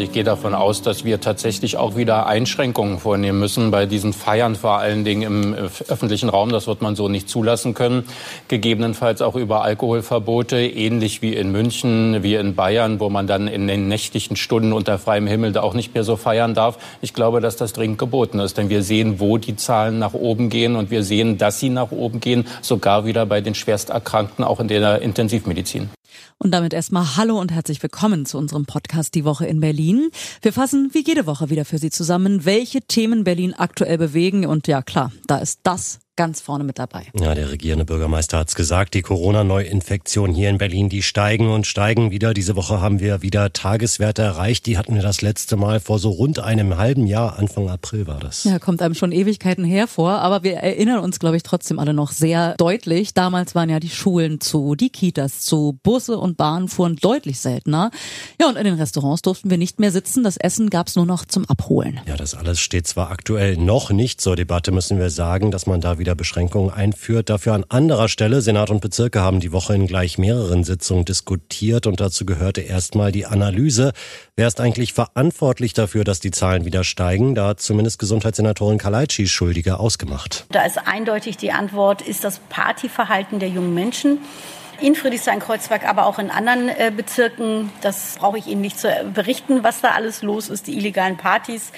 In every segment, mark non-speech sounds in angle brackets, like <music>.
Ich gehe davon aus, dass wir tatsächlich auch wieder Einschränkungen vornehmen müssen bei diesen Feiern, vor allen Dingen im öffentlichen Raum. Das wird man so nicht zulassen können. Gegebenenfalls auch über Alkoholverbote, ähnlich wie in München, wie in Bayern, wo man dann in den nächtlichen Stunden unter freiem Himmel da auch nicht mehr so feiern darf. Ich glaube, dass das dringend geboten ist, denn wir sehen, wo die Zahlen nach oben gehen und wir sehen, dass sie nach oben gehen, sogar wieder bei den Schwersterkrankten, auch in der Intensivmedizin. Und damit erstmal Hallo und herzlich willkommen zu unserem Podcast Die Woche in Berlin. Wir fassen wie jede Woche wieder für Sie zusammen, welche Themen Berlin aktuell bewegen. Und ja klar, da ist das ganz vorne mit dabei. Ja, der regierende Bürgermeister hat's gesagt, die Corona-Neuinfektionen hier in Berlin, die steigen und steigen wieder. Diese Woche haben wir wieder Tageswerte erreicht. Die hatten wir das letzte Mal vor so rund einem halben Jahr, Anfang April war das. Ja, kommt einem schon Ewigkeiten hervor, aber wir erinnern uns, glaube ich, trotzdem alle noch sehr deutlich. Damals waren ja die Schulen zu, die Kitas zu, Busse und Bahnen fuhren deutlich seltener. Ja, und in den Restaurants durften wir nicht mehr sitzen. Das Essen gab's nur noch zum Abholen. Ja, das alles steht zwar aktuell noch nicht zur Debatte, müssen wir sagen, dass man da wieder wieder Beschränkungen einführt. Dafür an anderer Stelle, Senat und Bezirke haben die Woche in gleich mehreren Sitzungen diskutiert und dazu gehörte erstmal die Analyse. Wer ist eigentlich verantwortlich dafür, dass die Zahlen wieder steigen? Da hat zumindest Gesundheitssenatorin Kalaitschi Schuldige ausgemacht. Da ist eindeutig die Antwort, ist das Partyverhalten der jungen Menschen in Friedrichshain-Kreuzberg, aber auch in anderen äh, Bezirken. Das brauche ich Ihnen nicht zu berichten, was da alles los ist, die illegalen Partys.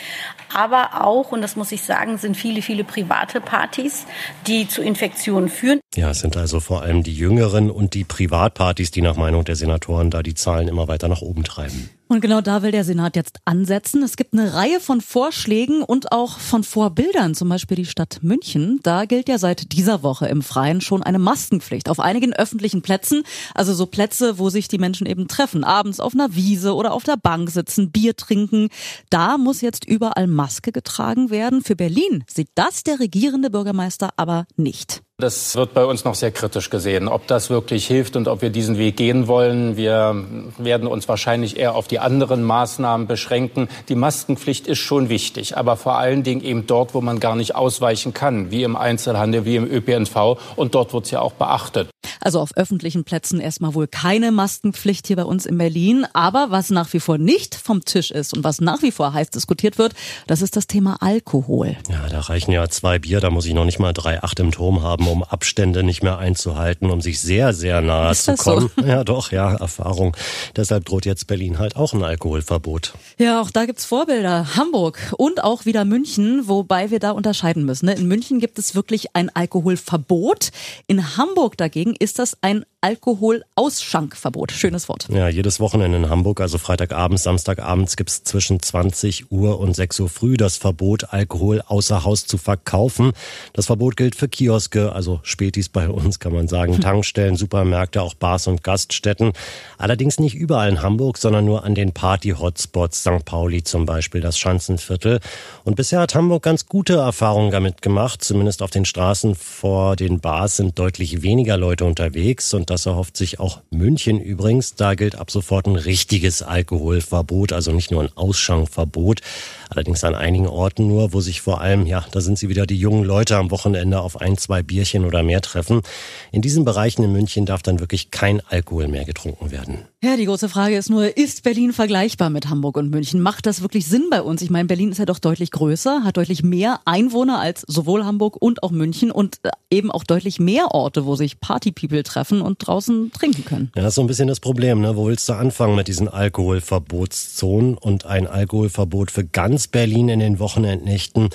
Aber auch, und das muss ich sagen, sind viele, viele private Partys, die zu Infektionen führen. Ja, es sind also vor allem die Jüngeren und die Privatpartys, die nach Meinung der Senatoren da die Zahlen immer weiter nach oben treiben. Und genau da will der Senat jetzt ansetzen. Es gibt eine Reihe von Vorschlägen und auch von Vorbildern, zum Beispiel die Stadt München. Da gilt ja seit dieser Woche im Freien schon eine Maskenpflicht auf einigen öffentlichen Plätzen, also so Plätze, wo sich die Menschen eben treffen, abends auf einer Wiese oder auf der Bank sitzen, Bier trinken. Da muss jetzt überall Maske getragen werden. Für Berlin sieht das der regierende Bürgermeister aber nicht. Das wird bei uns noch sehr kritisch gesehen, ob das wirklich hilft und ob wir diesen Weg gehen wollen. Wir werden uns wahrscheinlich eher auf die anderen Maßnahmen beschränken. Die Maskenpflicht ist schon wichtig, aber vor allen Dingen eben dort, wo man gar nicht ausweichen kann, wie im Einzelhandel, wie im ÖPNV. Und dort wird es ja auch beachtet. Also auf öffentlichen Plätzen erstmal wohl keine Maskenpflicht hier bei uns in Berlin. Aber was nach wie vor nicht vom Tisch ist und was nach wie vor heiß diskutiert wird, das ist das Thema Alkohol. Ja, da reichen ja zwei Bier, da muss ich noch nicht mal drei Acht im Turm haben, um Abstände nicht mehr einzuhalten, um sich sehr, sehr nahe zu kommen. So? Ja, doch, ja, Erfahrung. Deshalb droht jetzt Berlin halt auch ein Alkoholverbot. Ja, auch da gibt's Vorbilder. Hamburg und auch wieder München, wobei wir da unterscheiden müssen. Ne? In München gibt es wirklich ein Alkoholverbot. In Hamburg dagegen ist das ein Alkoholausschankverbot. Schönes Wort. Ja, jedes Wochenende in Hamburg, also Freitagabends, Samstagabends gibt's zwischen 20 Uhr und 6 Uhr früh das Verbot, Alkohol außer Haus zu verkaufen. Das Verbot gilt für Kioske, also Spätis bei uns kann man sagen, hm. Tankstellen, Supermärkte, auch Bars und Gaststätten. Allerdings nicht überall in Hamburg, sondern nur an den Party-Hotspots, St. Pauli zum Beispiel, das Schanzenviertel. Und bisher hat Hamburg ganz gute Erfahrungen damit gemacht. Zumindest auf den Straßen vor den Bars sind deutlich weniger Leute unterwegs und das erhofft sich auch München übrigens. Da gilt ab sofort ein richtiges Alkoholverbot, also nicht nur ein Ausschankverbot. Allerdings an einigen Orten nur, wo sich vor allem, ja, da sind sie wieder die jungen Leute am Wochenende auf ein, zwei Bierchen oder mehr treffen. In diesen Bereichen in München darf dann wirklich kein Alkohol mehr getrunken werden. Ja, die große Frage ist nur, ist Berlin vergleichbar mit Hamburg und München? Macht das wirklich Sinn bei uns? Ich meine, Berlin ist ja doch deutlich größer, hat deutlich mehr Einwohner als sowohl Hamburg und auch München und äh, eben auch deutlich mehr Orte, wo sich Partypeople treffen und draußen trinken können. Ja, das ist so ein bisschen das Problem. Ne? Wo willst du anfangen mit diesen Alkoholverbotszonen und ein Alkoholverbot für ganz Berlin in den Wochenendnächten?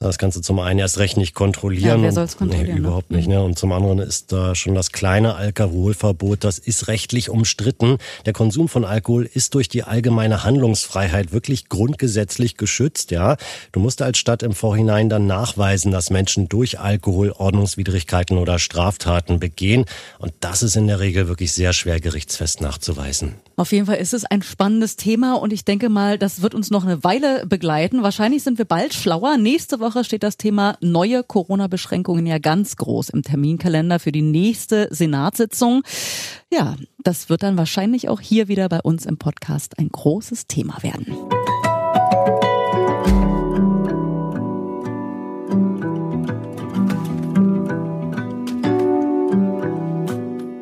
Das kannst du zum einen erst recht nicht kontrollieren. Ja, wer soll's kontrollieren? Nee, überhaupt nicht. Ne? Und zum anderen ist da schon das kleine Alkoholverbot, das ist rechtlich umstritten. Der Konsum von Alkohol ist durch die allgemeine Handlungsfreiheit wirklich grundgesetzlich geschützt. Ja, Du musst als Stadt im Vorhinein dann nachweisen, dass Menschen durch Alkohol Ordnungswidrigkeiten oder Straftaten begehen. Und das ist in der Regel wirklich sehr schwer gerichtsfest nachzuweisen. Auf jeden Fall ist es ein spannendes Thema und ich denke mal, das wird uns noch eine Weile begleiten. Wahrscheinlich sind wir bald schlauer. Nächste Woche steht das Thema neue Corona-Beschränkungen ja ganz groß im Terminkalender für die nächste Senatssitzung. Ja, das wird dann wahrscheinlich auch hier wieder bei uns im Podcast ein großes Thema werden.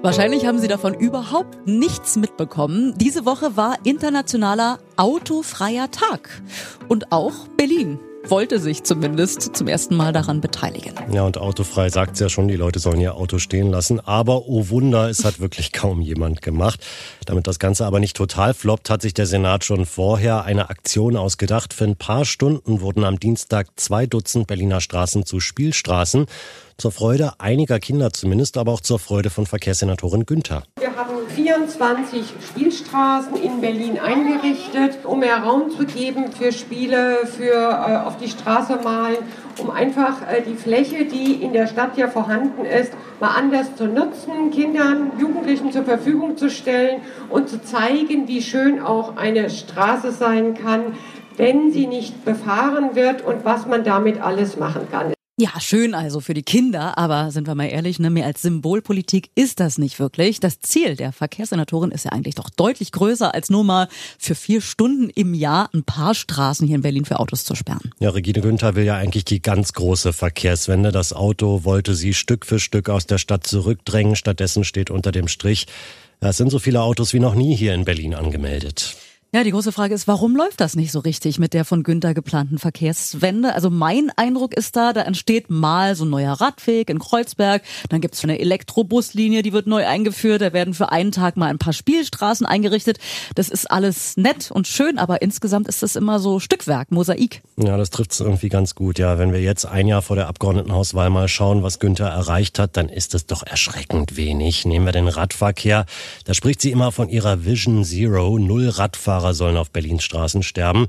Wahrscheinlich haben Sie davon überhaupt nichts mitbekommen. Diese Woche war internationaler autofreier Tag. Und auch Berlin wollte sich zumindest zum ersten Mal daran beteiligen. Ja, und autofrei sagt es ja schon, die Leute sollen ihr Auto stehen lassen. Aber oh Wunder, es hat wirklich kaum jemand gemacht. Damit das Ganze aber nicht total floppt, hat sich der Senat schon vorher eine Aktion ausgedacht. Für ein paar Stunden wurden am Dienstag zwei Dutzend Berliner Straßen zu Spielstraßen. Zur Freude einiger Kinder zumindest, aber auch zur Freude von Verkehrssenatorin Günther. Wir haben 24 Spielstraßen in Berlin eingerichtet, mehr Raum zu geben für Spiele, für äh, auf die Straße malen, um einfach äh, die Fläche, die in der Stadt ja vorhanden ist, mal anders zu nutzen, Kindern, Jugendlichen zur Verfügung zu stellen und zu zeigen, wie schön auch eine Straße sein kann, wenn sie nicht befahren wird und was man damit alles machen kann. Ja, schön also für die Kinder, aber sind wir mal ehrlich, ne, mehr als Symbolpolitik ist das nicht wirklich. Das Ziel der Verkehrssenatorin ist ja eigentlich doch deutlich größer, als nur mal für vier Stunden im Jahr ein paar Straßen hier in Berlin für Autos zu sperren. Ja, Regine Günther will ja eigentlich die ganz große Verkehrswende. Das Auto wollte sie Stück für Stück aus der Stadt zurückdrängen. Stattdessen steht unter dem Strich, es sind so viele Autos wie noch nie hier in Berlin angemeldet. Ja, die große Frage ist, warum läuft das nicht so richtig mit der von Günther geplanten Verkehrswende? Also mein Eindruck ist da, da entsteht mal so ein neuer Radweg in Kreuzberg, dann gibt's eine Elektrobuslinie, die wird neu eingeführt, da werden für einen Tag mal ein paar Spielstraßen eingerichtet. Das ist alles nett und schön, aber insgesamt ist das immer so Stückwerk, Mosaik. Ja, das trifft's irgendwie ganz gut. Ja, wenn wir jetzt ein Jahr vor der Abgeordnetenhauswahl mal schauen, was Günther erreicht hat, dann ist es doch erschreckend wenig. Nehmen wir den Radverkehr. Da spricht sie immer von ihrer Vision Zero, null Radfahrer Radfahrer sollen auf Berlins Straßen sterben.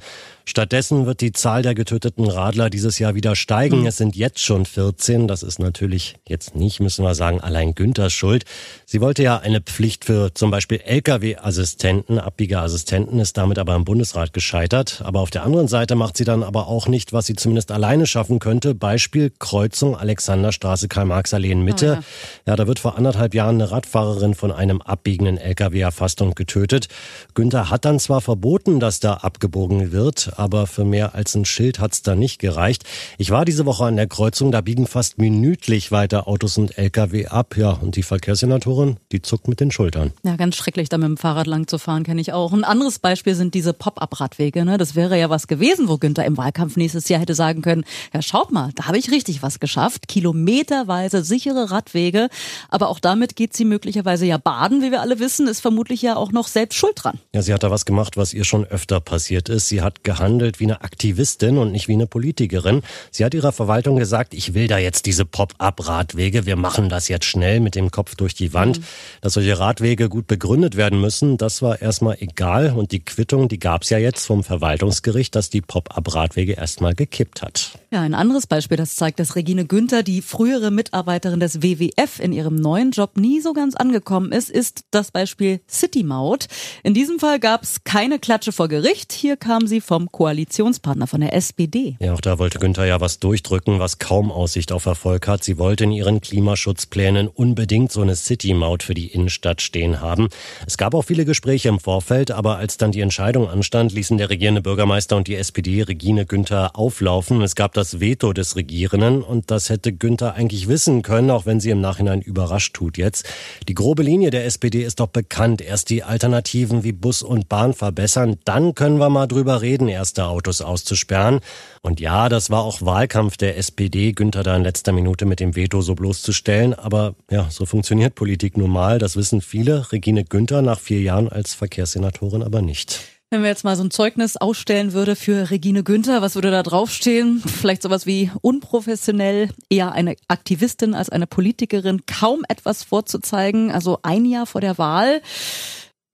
Stattdessen wird die Zahl der getöteten Radler dieses Jahr wieder steigen. Mhm. Es sind jetzt schon 14. Das ist natürlich jetzt nicht, müssen wir sagen, allein Günthers Schuld. Sie wollte ja eine Pflicht für zum Beispiel Lkw-Assistenten, Abbiegeassistenten, ist damit aber im Bundesrat gescheitert. Aber auf der anderen Seite macht sie dann aber auch nicht, was sie zumindest alleine schaffen könnte. Beispiel Kreuzung Alexanderstraße Karl-Marx-Allee in Mitte. Oh ja. ja, da wird vor anderthalb Jahren eine Radfahrerin von einem abbiegenden Lkw erfasst und getötet. Günther hat dann zwar verboten, dass da abgebogen wird, aber für mehr als ein Schild hat's da nicht gereicht. Ich war diese Woche an der Kreuzung, da biegen fast minütlich weiter Autos und Lkw ab. Ja, und die Verkehrssenatorin, die zuckt mit den Schultern. Ja, ganz schrecklich, da mit dem Fahrrad lang zu fahren, kenne ich auch. Ein anderes Beispiel sind diese Pop-up-Radwege. Ne? Das wäre ja was gewesen, wo Günther im Wahlkampf nächstes Jahr hätte sagen können, ja, schaut mal, da habe ich richtig was geschafft. Kilometerweise sichere Radwege. Aber auch damit geht sie möglicherweise ja baden, wie wir alle wissen, ist vermutlich ja auch noch selbst schuld dran. Ja, sie hat da was gemacht, was ihr schon öfter passiert ist. Sie hat gehandelt handelt wie eine Aktivistin und nicht wie eine Politikerin. Sie hat ihrer Verwaltung gesagt, ich will da jetzt diese Pop-up-Radwege, wir machen das jetzt schnell mit dem Kopf durch die Wand. Mhm. Dass solche Radwege gut begründet werden müssen, das war erstmal egal und die Quittung, die gab es ja jetzt vom Verwaltungsgericht, dass die Pop-up-Radwege erstmal gekippt hat. Ja, ein anderes Beispiel, das zeigt, dass Regine Günther, die frühere Mitarbeiterin des WWF in ihrem neuen Job nie so ganz angekommen ist, ist das Beispiel City Maut. In diesem Fall gab es keine Klatsche vor Gericht. Hier kam sie vom Koalitionspartner von der SPD. Ja, auch da wollte Günther ja was durchdrücken, was kaum Aussicht auf Erfolg hat. Sie wollte in ihren Klimaschutzplänen unbedingt so eine City-Maut für die Innenstadt stehen haben. Es gab auch viele Gespräche im Vorfeld, aber als dann die Entscheidung anstand, ließen der regierende Bürgermeister und die SPD Regine Günther auflaufen. Es gab das Veto des Regierenden und das hätte Günther eigentlich wissen können, auch wenn sie im Nachhinein überrascht tut jetzt. Die grobe Linie der SPD ist doch bekannt. Erst die Alternativen wie Bus und Bahn verbessern, dann können wir mal drüber reden, erst Autos auszusperren. Und ja, das war auch Wahlkampf der SPD, Günther da in letzter Minute mit dem Veto so bloßzustellen. Aber ja, so funktioniert Politik nun mal. Das wissen viele. Regine Günther nach vier Jahren als Verkehrssenatorin aber nicht. Wenn wir jetzt mal so ein Zeugnis ausstellen würde für Regine Günther, was würde da draufstehen? Vielleicht sowas wie unprofessionell, eher eine Aktivistin als eine Politikerin, kaum etwas vorzuzeigen, also ein Jahr vor der Wahl.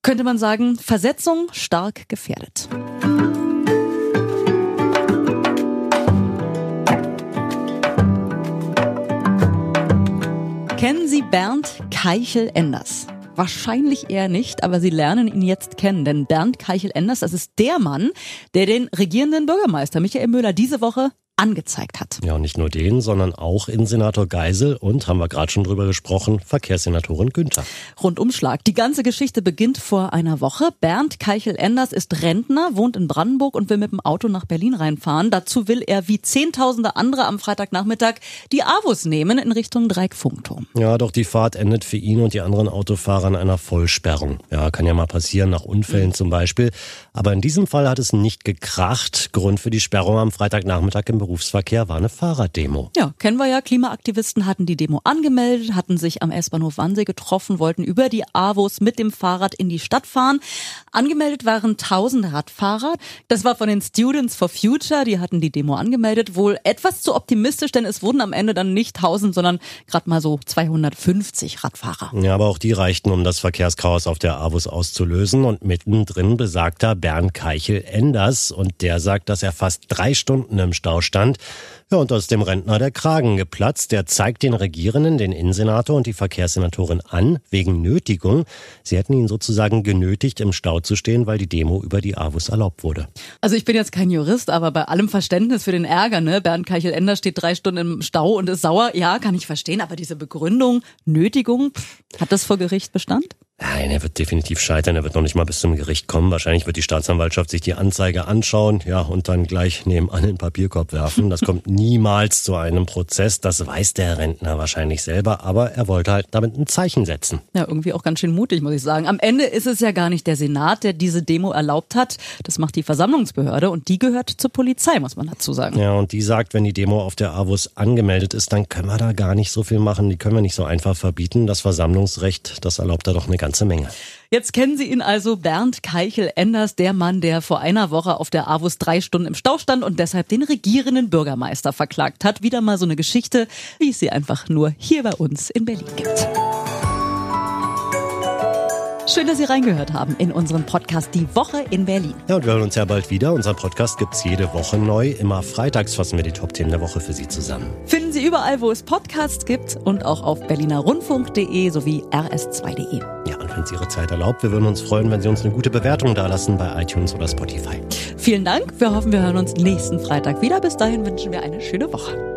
Könnte man sagen, Versetzung stark gefährdet. Kennen Sie Bernd Keichel-Enders? Wahrscheinlich eher nicht, aber Sie lernen ihn jetzt kennen, denn Bernd Keichel-Enders, das ist der Mann, der den regierenden Bürgermeister Michael Müller diese Woche angezeigt hat. Ja, und nicht nur den, sondern auch Innensenator Geisel und, haben wir gerade schon drüber gesprochen, Verkehrssenatorin Günther. Rundumschlag. Die ganze Geschichte beginnt vor einer Woche. Bernd Keichel-Enders ist Rentner, wohnt in Brandenburg und will mit dem Auto nach Berlin reinfahren. Dazu will er wie Zehntausende andere am Freitagnachmittag die Avus nehmen in Richtung Dreieckfunkturm. Ja, doch die Fahrt endet für ihn und die anderen Autofahrer in einer Vollsperrung. Ja, kann ja mal passieren, nach Unfällen mhm. zum Beispiel. Aber in diesem Fall hat es nicht gekracht. Grund für die Sperrung am Freitagnachmittag im Berufsverkehr war eine Fahrraddemo. Ja, kennen wir ja. Klimaaktivisten hatten die Demo angemeldet, hatten sich am S-Bahnhof Wannsee getroffen, wollten über die AWOS mit dem Fahrrad in die Stadt fahren. Angemeldet waren tausende Radfahrer. Das war von den Students for Future. Die hatten die Demo angemeldet. Wohl etwas zu optimistisch, denn es wurden am Ende dann nicht tausend, sondern gerade mal so 250 Radfahrer. Ja, aber auch die reichten, um das Verkehrschaos auf der AWOS auszulösen. Und mittendrin besagter Bernd Keichel-Enders. Und der sagt, dass er fast drei Stunden im Stau stand stand. Ja, und aus dem Rentner der Kragen geplatzt. Der zeigt den Regierenden, den Innensenator und die Verkehrssenatorin an, wegen Nötigung. Sie hätten ihn sozusagen genötigt, im Stau zu stehen, weil die Demo über die AWUS erlaubt wurde. Also ich bin jetzt kein Jurist, aber bei allem Verständnis für den Ärger, ne? Bernd Keichel-Ender steht drei Stunden im Stau und ist sauer. Ja, kann ich verstehen, aber diese Begründung, Nötigung, hat das vor Gericht Bestand? Nein, er wird definitiv scheitern. Er wird noch nicht mal bis zum Gericht kommen. Wahrscheinlich wird die Staatsanwaltschaft sich die Anzeige anschauen, ja, und dann gleich nebenan in den Papierkorb werfen. Das kommt <laughs> niemals zu einem Prozess. Das weiß der Rentner wahrscheinlich selber. Aber er wollte halt damit ein Zeichen setzen. Ja, irgendwie auch ganz schön mutig, muss ich sagen. Am Ende ist es ja gar nicht der Senat, der diese Demo erlaubt hat. Das macht die Versammlungsbehörde und die gehört zur Polizei, muss man dazu sagen. Ja, und die sagt, wenn die Demo auf der AWUS angemeldet ist, dann können wir da gar nicht so viel machen. Die können wir nicht so einfach verbieten. Das Versammlungsrecht, das erlaubt da doch eine ganze Menge. Jetzt kennen Sie ihn also, Bernd Keichel-Enders, der Mann, der vor einer Woche auf der AWUS drei Stunden im Stau stand und deshalb den regierenden Bürgermeister verklagt hat. Wieder mal so eine Geschichte, wie es sie einfach nur hier bei uns in Berlin gibt. Schön, dass Sie reingehört haben in unseren Podcast Die Woche in Berlin. Ja, und wir hören uns ja bald wieder. Unseren Podcast gibt es jede Woche neu. Immer freitags fassen wir die Top-Themen der Woche für Sie zusammen. Finden Sie überall, wo es Podcasts gibt und auch auf berlinerrundfunk.de sowie rs2.de. Ja, und wenn es Ihre Zeit erlaubt, wir würden uns freuen, wenn Sie uns eine gute Bewertung dalassen bei iTunes oder Spotify. Vielen Dank. Wir hoffen, wir hören uns nächsten Freitag wieder. Bis dahin wünschen wir eine schöne Woche.